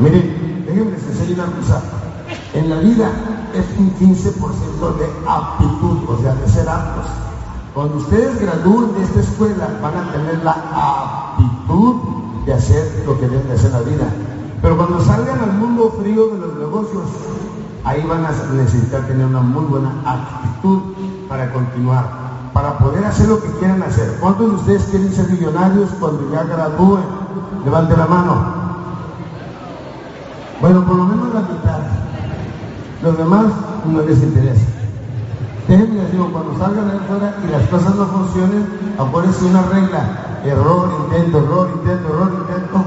Miren, déjenme les enseñar una cosa. En la vida es un 15% de aptitud, o sea, de ser aptos. Cuando ustedes gradúen de esta escuela, van a tener la aptitud de hacer lo que deben de hacer en la vida. Pero cuando salgan al mundo frío de los negocios, ahí van a necesitar tener una muy buena actitud para continuar, para poder hacer lo que quieran hacer. ¿Cuántos de ustedes quieren ser millonarios cuando ya gradúen? Levante la mano. Bueno, por lo menos la mitad. Los demás no les interesa. Déjenme les digo, cuando salgan ahí afuera y las cosas no funcionen, acuérdense una regla. Error, intento, error, intento, error, intento.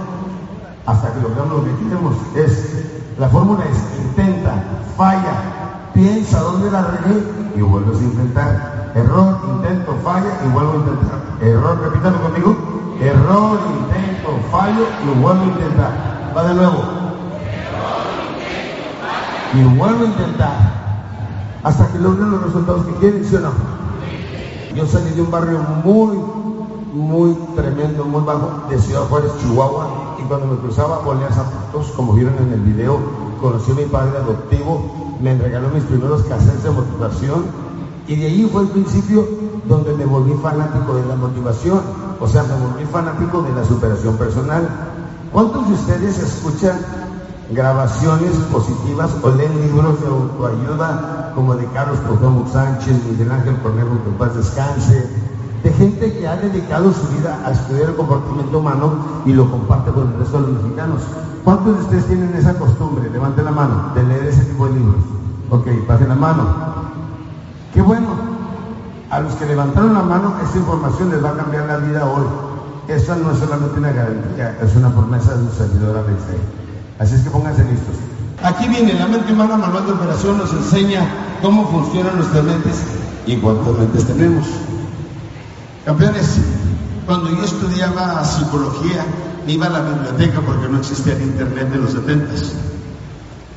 Hasta que logramos lo que queremos. Es, la fórmula es intenta, falla, piensa dónde la regué y vuelves a intentar. Error, intento, falla y vuelvo a intentar. Error, repítalo conmigo. Error, intento, fallo y vuelvo a intentar. Va de nuevo y vuelvo a intentar. Hasta que logren los resultados que quieren, ¿sí o no? Yo salí de un barrio muy, muy tremendo, muy bajo, de Ciudad Juárez, Chihuahua, y cuando me cruzaba ponía zapatos, como vieron en el video, conocí a mi padre adoptivo, me regaló mis primeros cassettes de motivación, y de ahí fue el principio donde me volví fanático de la motivación, o sea, me volví fanático de la superación personal. ¿Cuántos de ustedes escuchan grabaciones positivas o leen libros de autoayuda como de Carlos Cuauhtémoc Sánchez, Miguel Ángel Cornejo, que paz descanse, de gente que ha dedicado su vida a estudiar el comportamiento humano y lo comparte con el resto de los mexicanos. ¿Cuántos de ustedes tienen esa costumbre? Levanten la mano, de leer ese tipo de libros. Ok, pasen la mano. Qué bueno. A los que levantaron la mano, esta información les va a cambiar la vida hoy. Esa no es solamente una garantía, es una promesa de un servidor a Así es que pónganse listos. Aquí viene la mente humana, manual de operación, nos enseña cómo funcionan nuestras mentes y cuántas mentes tenemos. Campeones, cuando yo estudiaba psicología, me iba a la biblioteca porque no existía el internet de los 70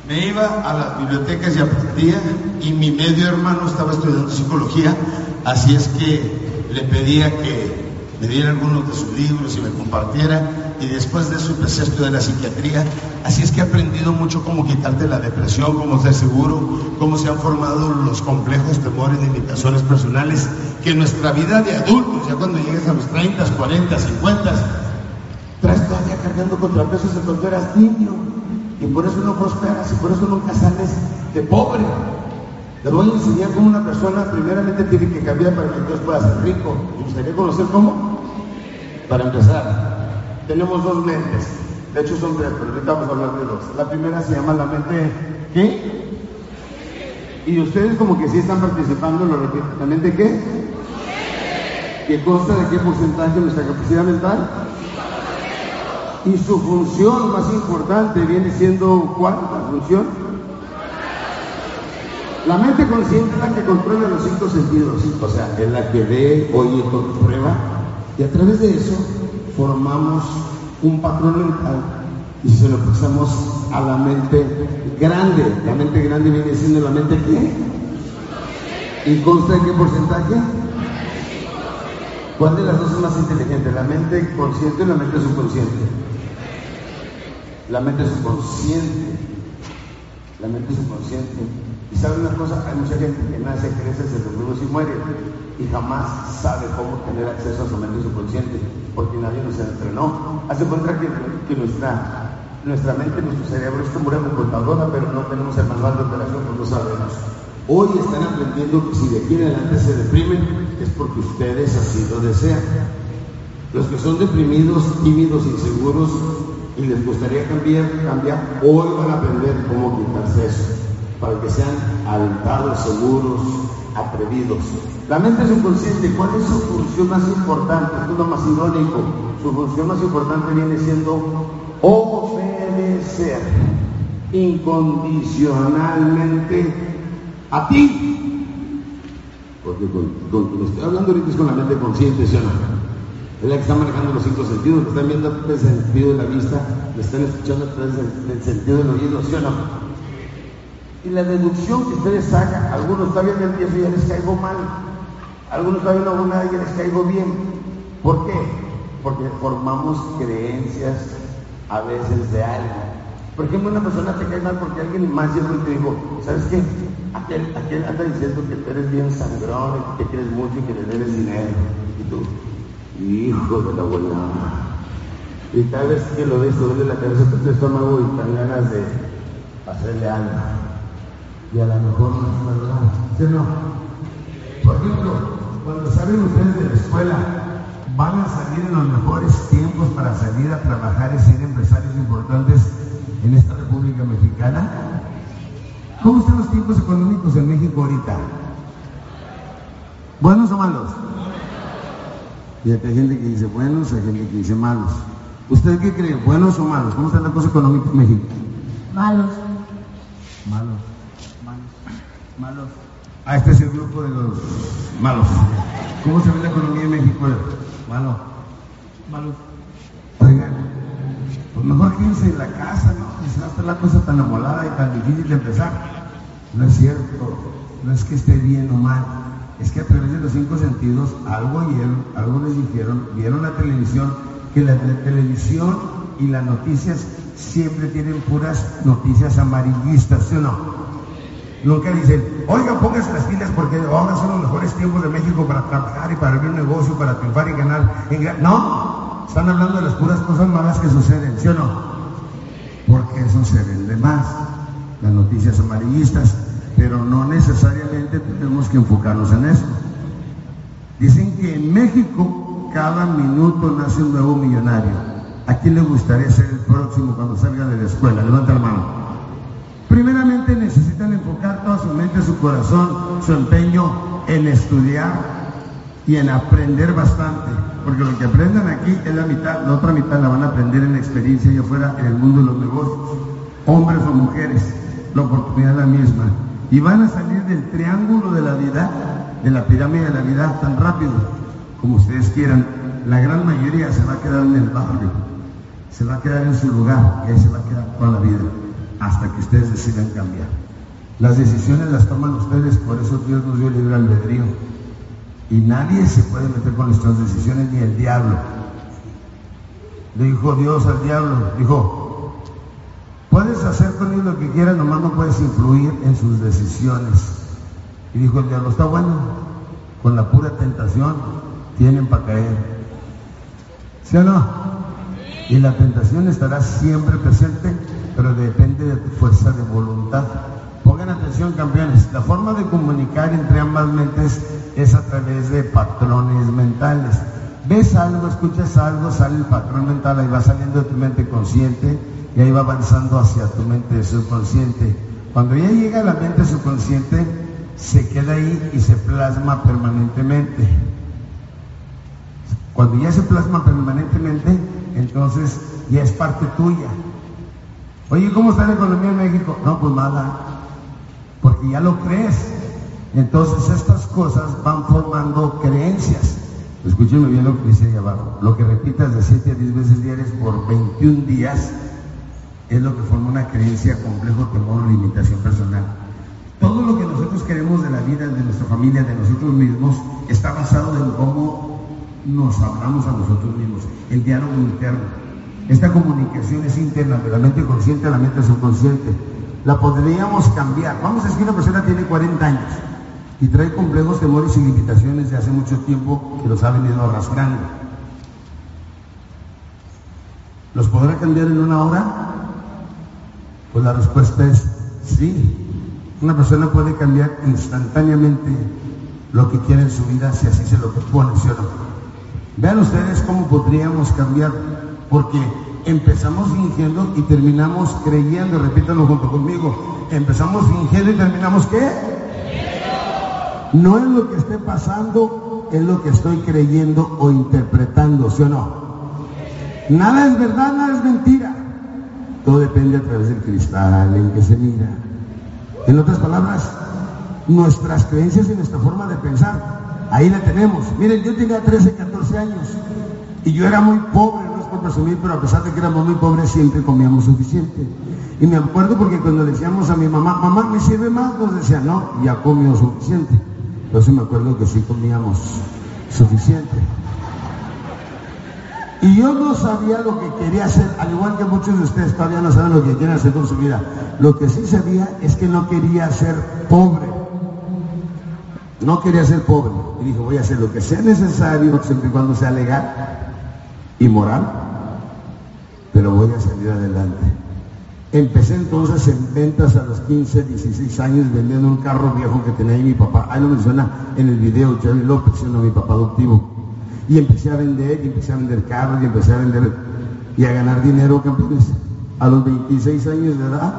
me iba a las bibliotecas y aprendía y mi medio hermano estaba estudiando psicología, así es que le pedía que me diera algunos de sus libros y me compartiera y después de eso empecé a estudiar la psiquiatría, así es que he aprendido mucho cómo quitarte la depresión, cómo ser seguro, cómo se han formado los complejos, temores, limitaciones personales, que en nuestra vida de adultos, ya cuando llegues a los 30, 40, 50, traes todavía cargando contrapesos de cuando eras niño y por eso no prosperas y por eso nunca sales de pobre. Te voy a enseñar cómo una persona primeramente tiene que cambiar para que Dios pueda ser rico. ¿Me gustaría conocer cómo? Para empezar, tenemos dos mentes. De hecho son tres, pero ahorita hablar de dos. La primera se llama la mente ¿qué? Y ustedes como que sí están participando, lo repito. ¿La mente qué? ¿Que consta de qué porcentaje nuestra capacidad mental? Y su función más importante viene siendo ¿cuál? La función la mente consciente es la que controla los cinco sentidos, o sea, es la que ve, oye, prueba, y a través de eso formamos un patrón mental y se lo pasamos a la mente grande. La mente grande viene siendo la mente qué? ¿Y consta de qué porcentaje? ¿Cuál de las dos es más inteligente? ¿La mente consciente o la mente subconsciente? La mente subconsciente. La mente subconsciente y sabe una cosa, hay mucha gente que nace, crece, se reproduce y muere y jamás sabe cómo tener acceso a su mente subconsciente, porque nadie nos entrenó. Hace cuenta que, que nuestra, mente, nuestro cerebro es como una computadora, pero no tenemos el manual de operación, pues no sabemos. Hoy están aprendiendo que si de aquí en adelante se deprimen es porque ustedes así lo desean. Los que son deprimidos, tímidos, inseguros y les gustaría cambiar, cambiar, hoy van a aprender cómo quitarse eso para que sean alentados, seguros, atrevidos. La mente subconsciente, ¿cuál es su función más importante? Esto es lo más irónico. Su función más importante viene siendo obedecer incondicionalmente a ti. Porque con, estoy hablando ahorita es con la mente consciente, ¿sí o no? Es la que está manejando los cinco sentidos, que están viendo del sentido de la vista, me están escuchando del sentido del oído, ¿sí o no? Y la deducción que ustedes hagan, algunos todavía me empiezo y ya les caigo mal, algunos todavía no hago nada y ya les caigo bien. ¿Por qué? Porque formamos creencias a veces de algo. Por ejemplo, una persona te cae mal porque alguien más llegó y te dijo, ¿sabes qué? Aquel, aquel anda diciendo que tú eres bien sangrón, que te quieres mucho y que le debes dinero. Y tú, hijo de la abuela. Y cada vez que lo ves, duele la cabeza, tu estómago y te ganas de hacerle algo. Y a lo mejor no es verdad. ¿Sí o no? Por ejemplo, cuando salen ustedes de la escuela, van a salir en los mejores tiempos para salir a trabajar y ser empresarios importantes en esta República Mexicana. ¿Cómo están los tiempos económicos en México ahorita? ¿Buenos o malos? Y hay gente que dice buenos, hay gente que dice malos. ¿Usted qué cree? ¿Buenos o malos? ¿Cómo está la cosa económica en México? Malos. Malos. Malos. Ah, este es el grupo de los malos. ¿Cómo se ve la economía en México? Malo. Malos. Oigan, pues mejor quédense en la casa, ¿no? Si no está la cosa tan amolada y tan difícil de empezar. No es cierto. No es que esté bien o mal es que a través de los cinco sentidos algo oyeron, algo les dijeron, vieron la televisión, que la, televisión y las noticias siempre tienen puras noticias amarillistas, ¿sí o no? Nunca dicen, oiga, póngase las pilas porque ahora son los mejores tiempos de México para trabajar y para abrir un negocio, para triunfar y ganar. No, están hablando de las puras cosas malas que suceden, ¿sí o no? Porque eso se vende más, las noticias amarillistas pero no necesariamente tenemos que enfocarnos en eso. Dicen que en México cada minuto nace un nuevo millonario. ¿A quién le gustaría ser el próximo cuando salga de la escuela? Levanta la mano. Necesitan enfocar toda su mente, su corazón, su empeño en estudiar y en aprender bastante. Porque lo que aprendan aquí es la mitad, la otra mitad la van a aprender en experiencia y afuera en el mundo de los negocios. Hombres o mujeres, la oportunidad es la misma y van a salir del triángulo de la vida, de la pirámide de la vida tan rápido como ustedes quieran. La gran mayoría se va a quedar en el barrio, se va a quedar en su lugar y ahí se va a quedar toda la vida hasta que ustedes decidan cambiar. Las decisiones las toman ustedes, por eso Dios nos dio libre albedrío. Y nadie se puede meter con nuestras decisiones, ni el diablo. Le dijo Dios al diablo, dijo, Puedes hacer con él lo que quieras, nomás no puedes influir en sus decisiones. Y dijo el diablo, está bueno, con la pura tentación tienen para caer. ¿Sí o no? Y la tentación estará siempre presente, pero depende de tu fuerza de voluntad. Pongan atención, campeones. La forma de comunicar entre ambas mentes es a través de patrones mentales. Ves algo, escuchas algo, sale el patrón mental, ahí va saliendo de tu mente consciente y ahí va avanzando hacia tu mente subconsciente. Cuando ya llega a la mente subconsciente, se queda ahí y se plasma permanentemente. Cuando ya se plasma permanentemente, entonces ya es parte tuya. Oye, ¿cómo está la economía en México? No, pues nada, porque ya lo crees. Entonces estas cosas van formando creencias. Escúcheme bien lo que dice ahí abajo. Lo que repitas de 7 a 10 veces diarias por 21 días es lo que forma una creencia, complejo, temor o limitación personal. Todo lo que nosotros queremos de la vida, de nuestra familia, de nosotros mismos, está basado en cómo nos hablamos a nosotros mismos, el diálogo interno. Esta comunicación es interna, de la mente consciente a la mente subconsciente. La podríamos cambiar. Vamos a decir que una persona tiene 40 años y trae complejos, temores y limitaciones de hace mucho tiempo que los ha venido arrastrando. ¿Los podrá cambiar en una hora? Pues la respuesta es sí. Una persona puede cambiar instantáneamente lo que quiere en su vida si así se lo propone, ¿sí o no? Vean ustedes cómo podríamos cambiar, porque empezamos fingiendo y terminamos creyendo, repítanlo junto conmigo, empezamos fingiendo y terminamos ¿qué? No es lo que esté pasando, es lo que estoy creyendo o interpretando, ¿sí o no? Nada es verdad, nada es mentira. Todo depende a través del cristal en que se mira. En otras palabras, nuestras creencias y nuestra forma de pensar, ahí la tenemos. Miren, yo tenía 13, 14 años y yo era muy pobre, por presumir, pero a pesar de que éramos muy pobres, siempre comíamos suficiente. Y me acuerdo porque cuando decíamos a mi mamá, mamá, ¿me sirve más? Nos decía, no, ya comió suficiente. Entonces me acuerdo que sí comíamos suficiente. Y yo no sabía lo que quería hacer, al igual que muchos de ustedes todavía no saben lo que quieren hacer con su vida. Lo que sí sabía es que no quería ser pobre. No quería ser pobre. Y dijo, voy a hacer lo que sea necesario, siempre y cuando sea legal y moral, pero voy a salir adelante. Empecé entonces en ventas a los 15, 16 años vendiendo un carro viejo que tenía ahí mi papá. Ahí lo menciona en el video Jerry López, siendo mi papá adoptivo. Y empecé a vender, y empecé a vender carros, y empecé a vender y a ganar dinero, campeones. A los 26 años de edad,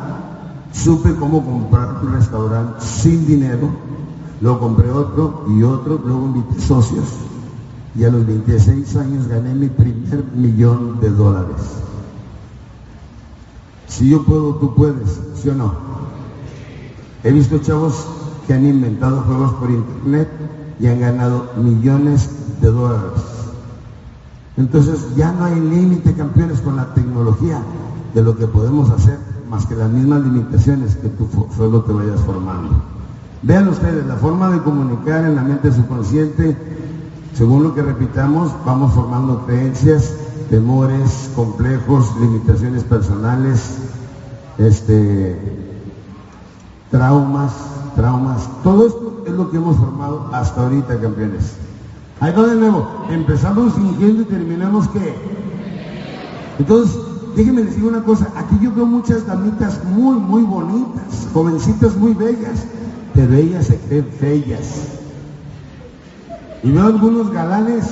supe cómo comprar un restaurante sin dinero. Luego compré otro y otro, luego invité socios. Y a los 26 años gané mi primer millón de dólares. Si yo puedo, tú puedes, ¿sí o no? He visto chavos que han inventado juegos por internet y han ganado millones de dólares. Entonces ya no hay límite, campeones, con la tecnología de lo que podemos hacer, más que las mismas limitaciones que tú solo te vayas formando. Vean ustedes, la forma de comunicar en la mente subconsciente, según lo que repitamos, vamos formando creencias, temores, complejos, limitaciones personales, este, traumas, traumas. Todo esto es lo que hemos formado hasta ahorita, campeones. Ahí va de nuevo. Empezamos fingiendo y terminamos qué. Entonces, déjenme decir una cosa. Aquí yo veo muchas damitas muy, muy bonitas, jovencitas muy bellas, pero ellas se creen feas. Y veo algunos galanes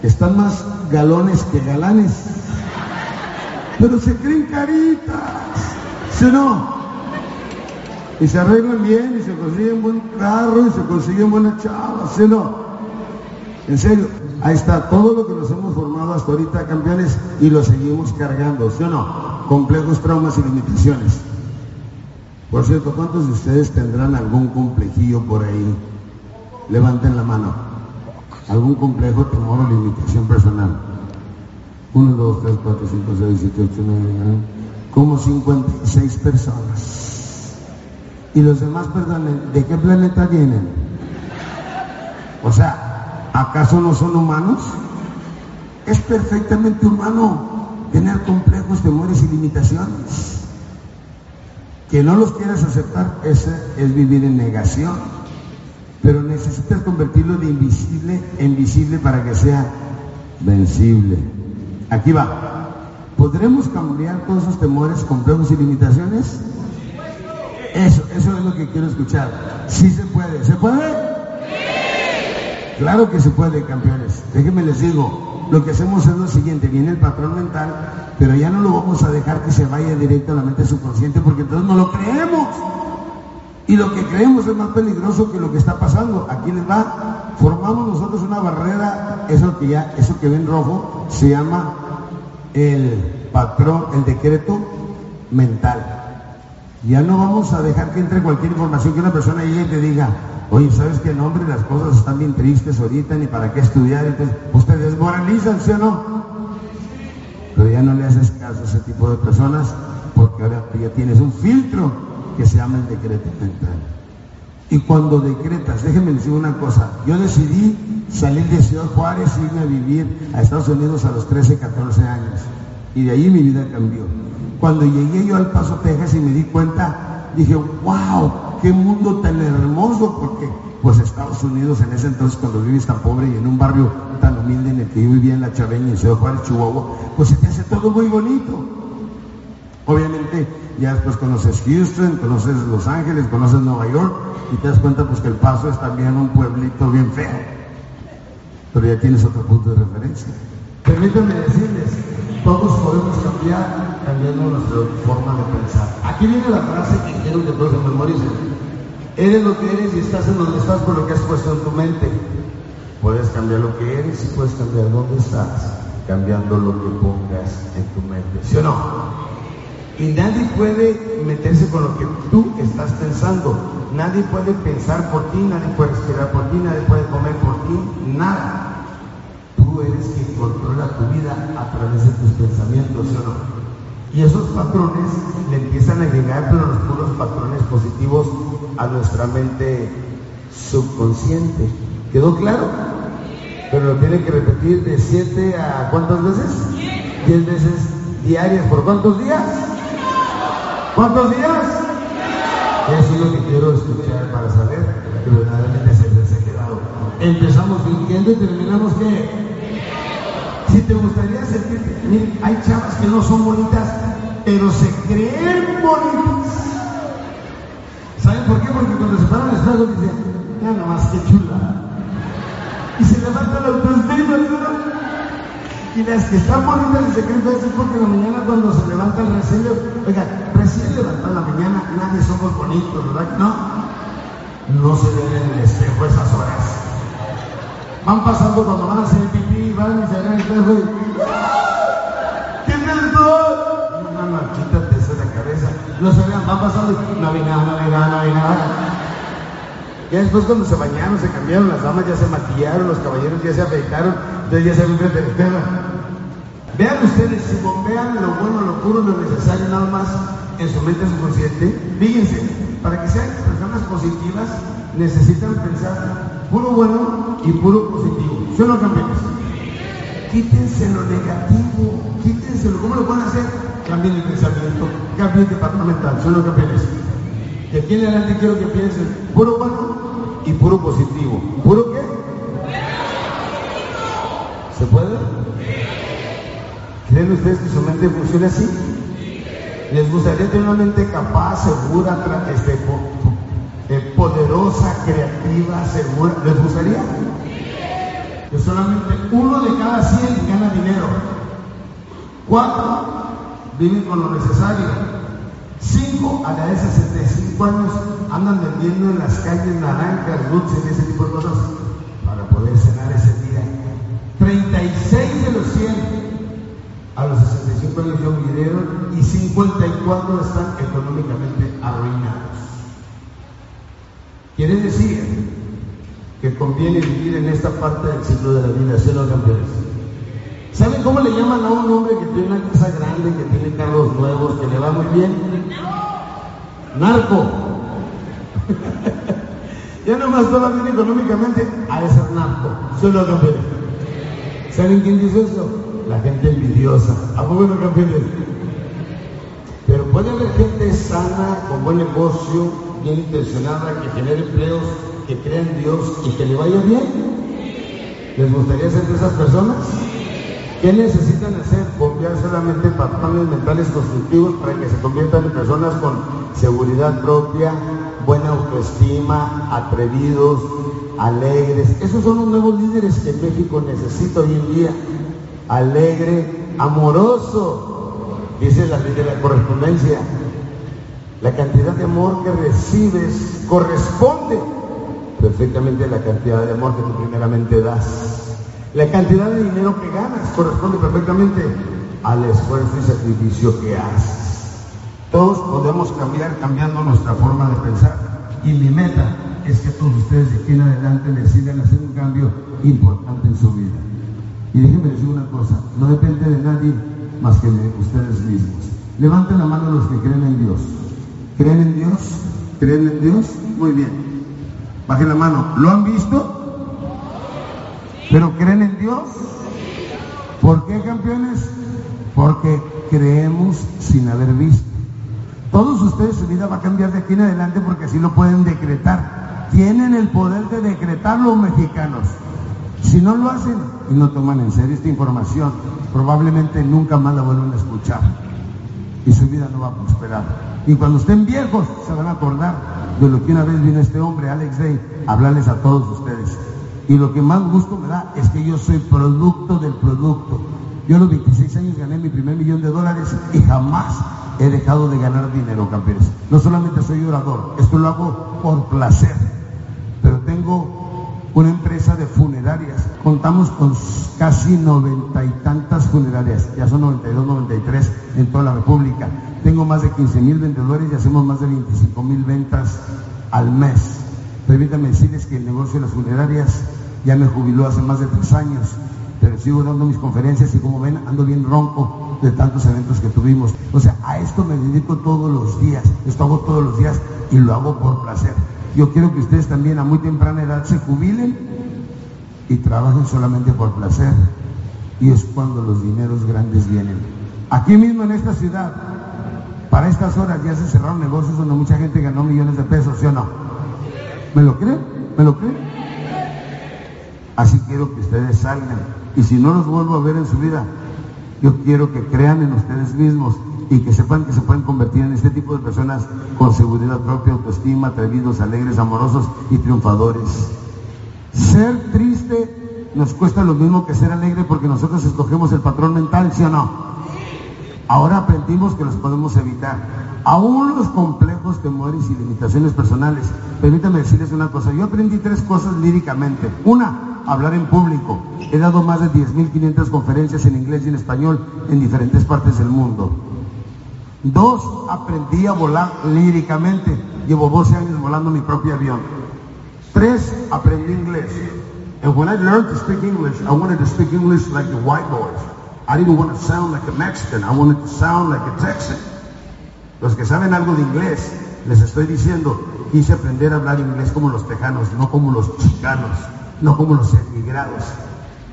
que están más galones que galanes, pero se creen caritas. ¿Sí o no? Y se arreglan bien y se consiguen buen carro y se consiguen buenas chavas, ¿sí o no? En serio, ahí está todo lo que nos hemos formado hasta ahorita, campeones, y lo seguimos cargando, ¿sí o no? Complejos, traumas y limitaciones. Por cierto, ¿cuántos de ustedes tendrán algún complejillo por ahí? Levanten la mano. ¿Algún complejo, temor o limitación personal? 1, 2, 3, 4, 5, 6, 7, 8, 9, 9. Como 56 personas. Y los demás, perdón, ¿de qué planeta vienen? O sea, ¿Acaso no son humanos? Es perfectamente humano tener complejos, temores y limitaciones. Que no los quieras aceptar, ese es vivir en negación. Pero necesitas convertirlo de invisible en visible para que sea vencible. Aquí va. ¿Podremos cambiar todos esos temores, complejos y limitaciones? Eso, eso es lo que quiero escuchar. Sí se puede. ¿Se puede? Claro que se puede, campeones. Déjenme les digo, lo que hacemos es lo siguiente, viene el patrón mental, pero ya no lo vamos a dejar que se vaya directo a la mente subconsciente porque entonces no lo creemos. Y lo que creemos es más peligroso que lo que está pasando. Aquí les va, formamos nosotros una barrera, eso que ya, eso que ven rojo, se llama el patrón, el decreto mental. Ya no vamos a dejar que entre cualquier información que una persona llegue y te diga, Oye, ¿sabes qué nombre? Las cosas están bien tristes ahorita, ni para qué estudiar. Entonces, ustedes desmoralizan, ¿sí o no? Pero ya no le haces caso a ese tipo de personas porque ahora ya tienes un filtro que se llama el decreto mental. Y cuando decretas, déjenme decir una cosa, yo decidí salir de Ciudad Juárez y irme a vivir a Estados Unidos a los 13, 14 años. Y de ahí mi vida cambió. Cuando llegué yo al Paso, Texas y me di cuenta, dije, wow, qué mundo tan hermoso, porque pues Estados Unidos en ese entonces cuando vives tan pobre y en un barrio tan humilde en el que yo vivía en La Chaveña, en Ciudad Juárez, Chihuahua, pues se te hace todo muy bonito. Obviamente ya después conoces Houston, conoces Los Ángeles, conoces Nueva York y te das cuenta pues que El Paso es también un pueblito bien feo. Pero ya tienes otro punto de referencia. Permítanme decirles, todos podemos cambiar cambiando nuestra forma de pensar. Aquí viene la frase que quiero que todos memoricen. Eres lo que eres y estás en donde estás por lo que has puesto en tu mente. Puedes cambiar lo que eres y puedes cambiar dónde estás, cambiando lo que pongas en tu mente. ¿Sí o no? Y nadie puede meterse con lo que tú estás pensando. Nadie puede pensar por ti, nadie puede respirar por ti, nadie puede comer por ti, nada. Tú eres quien controla tu vida a través de tus pensamientos, ¿sí o no? Y esos patrones le empiezan a llegar, pero los puros patrones positivos, a nuestra mente subconsciente. ¿Quedó claro? pero lo tiene que repetir de 7 a cuántas veces? 10 veces diarias. ¿Por cuántos días? ¿Cuántos días? Eso es lo que quiero escuchar para saber que verdaderamente se les ha quedado. Empezamos fingiendo y terminamos qué? Si te gustaría sentirte, miren, hay chavas que no son bonitas, pero se creen bonitas. ¿Saben por qué? Porque cuando se paran al espejo dicen, ya nomás que chula. Y se levanta la autoestima, Y las que están bonitas y se creen feas es porque en la mañana cuando se levanta el recién, oiga, recién levantado en la mañana, nadie somos bonitos, ¿verdad? No, no se ven en el espejo esas horas. Van pasando cuando van a hacer pipí, van y se ven en el espejo y ¿Quién es todo? No, no, no, quítate eso de la cabeza. No se vean, van pasando y Navidad, Navidad, Navidad. Ya después cuando se bañaron, se cambiaron, las damas ya se maquillaron, los caballeros ya se afeitaron, entonces ya se ven frente al tema. Vean ustedes, si bombean lo bueno, lo puro, lo necesario nada más en su mente subconsciente, fíjense, para que sean personas positivas necesitan pensar puro bueno y puro positivo. ¿Sí o no, campeones? Quítense lo negativo, quítenselo. ¿Cómo lo pueden hacer? Cambien el pensamiento, cambien el departamental. ¿Sí o no, campeones? De aquí en adelante quiero que piensen puro bueno y puro positivo. ¿Puro qué? ¿Se puede? ¿Creen ustedes que su mente funciona así? ¿Les gustaría tener una mente capaz, segura, este, eh, poderosa, creativa, segura? ¿Les gustaría? Que solamente uno de cada cien gana dinero. Cuatro viven con lo necesario. Cinco a la de 65 años andan vendiendo en las calles naranjas, dulces y ese tipo de cosas para poder cenar ese día. 36 de los 100 a los 65 años ya murieron y 54 están económicamente arruinados. Quiere decir que conviene vivir en esta parte del ciclo de la vida, ¿sí los campeones? ¿Saben cómo le llaman a un hombre que tiene una casa grande, que tiene carros nuevos, que le va muy bien? Narco. ya nomás todo bien económicamente, a ese narco. Solo campeones. ¿Saben quién dice eso? La gente envidiosa. ¿A poco no? Pero puede haber gente sana, con buen negocio, bien intencionada, que genere empleos, que crea en Dios y que le vaya bien. ¿Les gustaría ser de esas personas? ¿Qué necesitan hacer? Bombear solamente patrones mentales constructivos para que se conviertan en personas con seguridad propia, buena autoestima, atrevidos, alegres. Esos son los nuevos líderes que México necesita hoy en día. Alegre, amoroso, dice la ley de la correspondencia. La cantidad de amor que recibes corresponde perfectamente a la cantidad de amor que tú primeramente das. La cantidad de dinero que ganas corresponde perfectamente al esfuerzo y sacrificio que haces. Todos podemos cambiar cambiando nuestra forma de pensar. Y mi meta es que todos ustedes de aquí en adelante decidan hacer un cambio importante en su vida. Y déjenme decir una cosa, no depende de nadie más que de ustedes mismos. Levanten la mano los que creen en Dios. ¿Creen en Dios? ¿Creen en Dios? Muy bien. Bajen la mano. ¿Lo han visto? ¿Pero creen en Dios? ¿Por qué campeones? Porque creemos sin haber visto. Todos ustedes su vida va a cambiar de aquí en adelante porque así lo pueden decretar. Tienen el poder de decretar los mexicanos. Si no lo hacen no toman en serio esta información, probablemente nunca más la vuelvan a escuchar. Y su vida no va a prosperar. Y cuando estén viejos se van a acordar de lo que una vez vino este hombre, Alex Day, a hablarles a todos ustedes. Y lo que más gusto me da es que yo soy producto del producto. Yo a los 26 años gané mi primer millón de dólares y jamás he dejado de ganar dinero, campeones. No solamente soy orador, esto lo hago por placer, pero tengo una empresa de funerarias. Contamos con casi noventa y tantas funerarias, ya son 92, 93 en toda la República. Tengo más de 15 mil vendedores y hacemos más de 25 mil ventas al mes. Permítanme decirles que el negocio de las funerarias ya me jubiló hace más de tres años, pero sigo dando mis conferencias y como ven ando bien ronco de tantos eventos que tuvimos. O sea, a esto me dedico todos los días, esto hago todos los días y lo hago por placer. Yo quiero que ustedes también a muy temprana edad se jubilen y trabajen solamente por placer. Y es cuando los dineros grandes vienen. Aquí mismo en esta ciudad, para estas horas ya se cerraron negocios donde mucha gente ganó millones de pesos, ¿sí o no? ¿Me lo creen? ¿Me lo creen? Así quiero que ustedes salgan. Y si no los vuelvo a ver en su vida, yo quiero que crean en ustedes mismos y que sepan que se pueden convertir en este tipo de personas con seguridad propia, autoestima, atrevidos, alegres, amorosos y triunfadores. Ser triste nos cuesta lo mismo que ser alegre porque nosotros escogemos el patrón mental, ¿sí o no? Ahora aprendimos que los podemos evitar. Aún los complejos, temores y limitaciones personales. Permítanme decirles una cosa. Yo aprendí tres cosas líricamente. Una, hablar en público. He dado más de 10.500 conferencias en inglés y en español en diferentes partes del mundo. Dos, aprendí a volar líricamente. Llevo 12 años volando mi propio avión. Tres, aprendí inglés. And when I learned to speak English, I wanted to speak English like the white boys. I didn't want to sound like a Mexican. I wanted to sound like a Texan. Los que saben algo de inglés, les estoy diciendo, quise aprender a hablar inglés como los tejanos, no como los chicanos, no como los emigrados.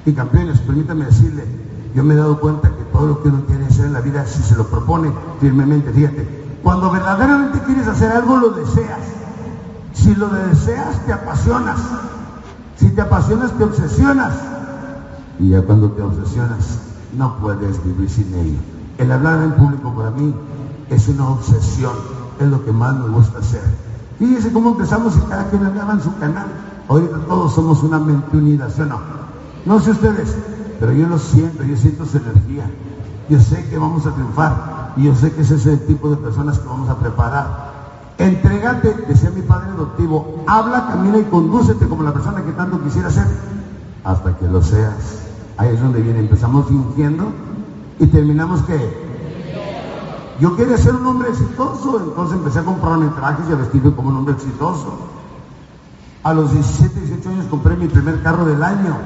Y campeones, permítame decirle, yo me he dado cuenta que todo lo que uno quiere hacer en la vida, si se lo propone firmemente, fíjate, cuando verdaderamente quieres hacer algo, lo deseas. Si lo deseas, te apasionas. Si te apasionas, te obsesionas. Y ya cuando te obsesionas, no puedes vivir sin ello. El hablar en público para mí es una obsesión, es lo que más me gusta hacer. Fíjense cómo empezamos y cada quien hablaba en su canal. Ahorita todos somos una mente unida, ¿sí o no? No sé ustedes, pero yo lo siento, yo siento su energía. Yo sé que vamos a triunfar y yo sé que es ese tipo de personas que vamos a preparar. Entrégate, decía mi padre adoptivo, habla, camina y condúcete como la persona que tanto quisiera ser, hasta que lo seas. Ahí es donde viene, empezamos fingiendo y terminamos que yo quería ser un hombre exitoso, entonces empecé a comprarme trajes y a vestirme como un hombre exitoso. A los 17, 18 años compré mi primer carro del año.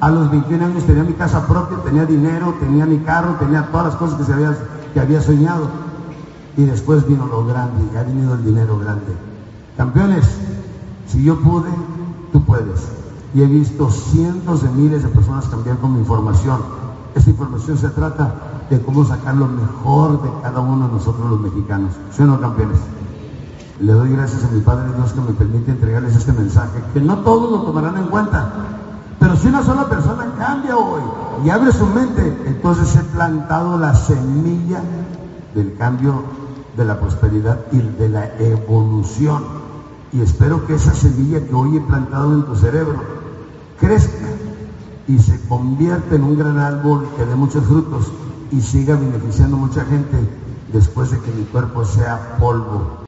A los 21 años tenía mi casa propia, tenía dinero, tenía mi carro, tenía todas las cosas que, se había, que había soñado. Y después vino lo grande, ha venido el dinero grande. Campeones, si yo pude, tú puedes. Y he visto cientos de miles de personas cambiar con mi información. Esta información se trata de cómo sacar lo mejor de cada uno de nosotros los mexicanos. ¿Sí o no, campeones? Le doy gracias a mi Padre Dios que me permite entregarles este mensaje, que no todos lo tomarán en cuenta, pero si una sola persona cambia hoy y abre su mente, entonces he plantado la semilla del cambio, de la prosperidad y de la evolución. Y espero que esa semilla que hoy he plantado en tu cerebro crezca y se convierta en un gran árbol que dé muchos frutos y siga beneficiando mucha gente después de que mi cuerpo sea polvo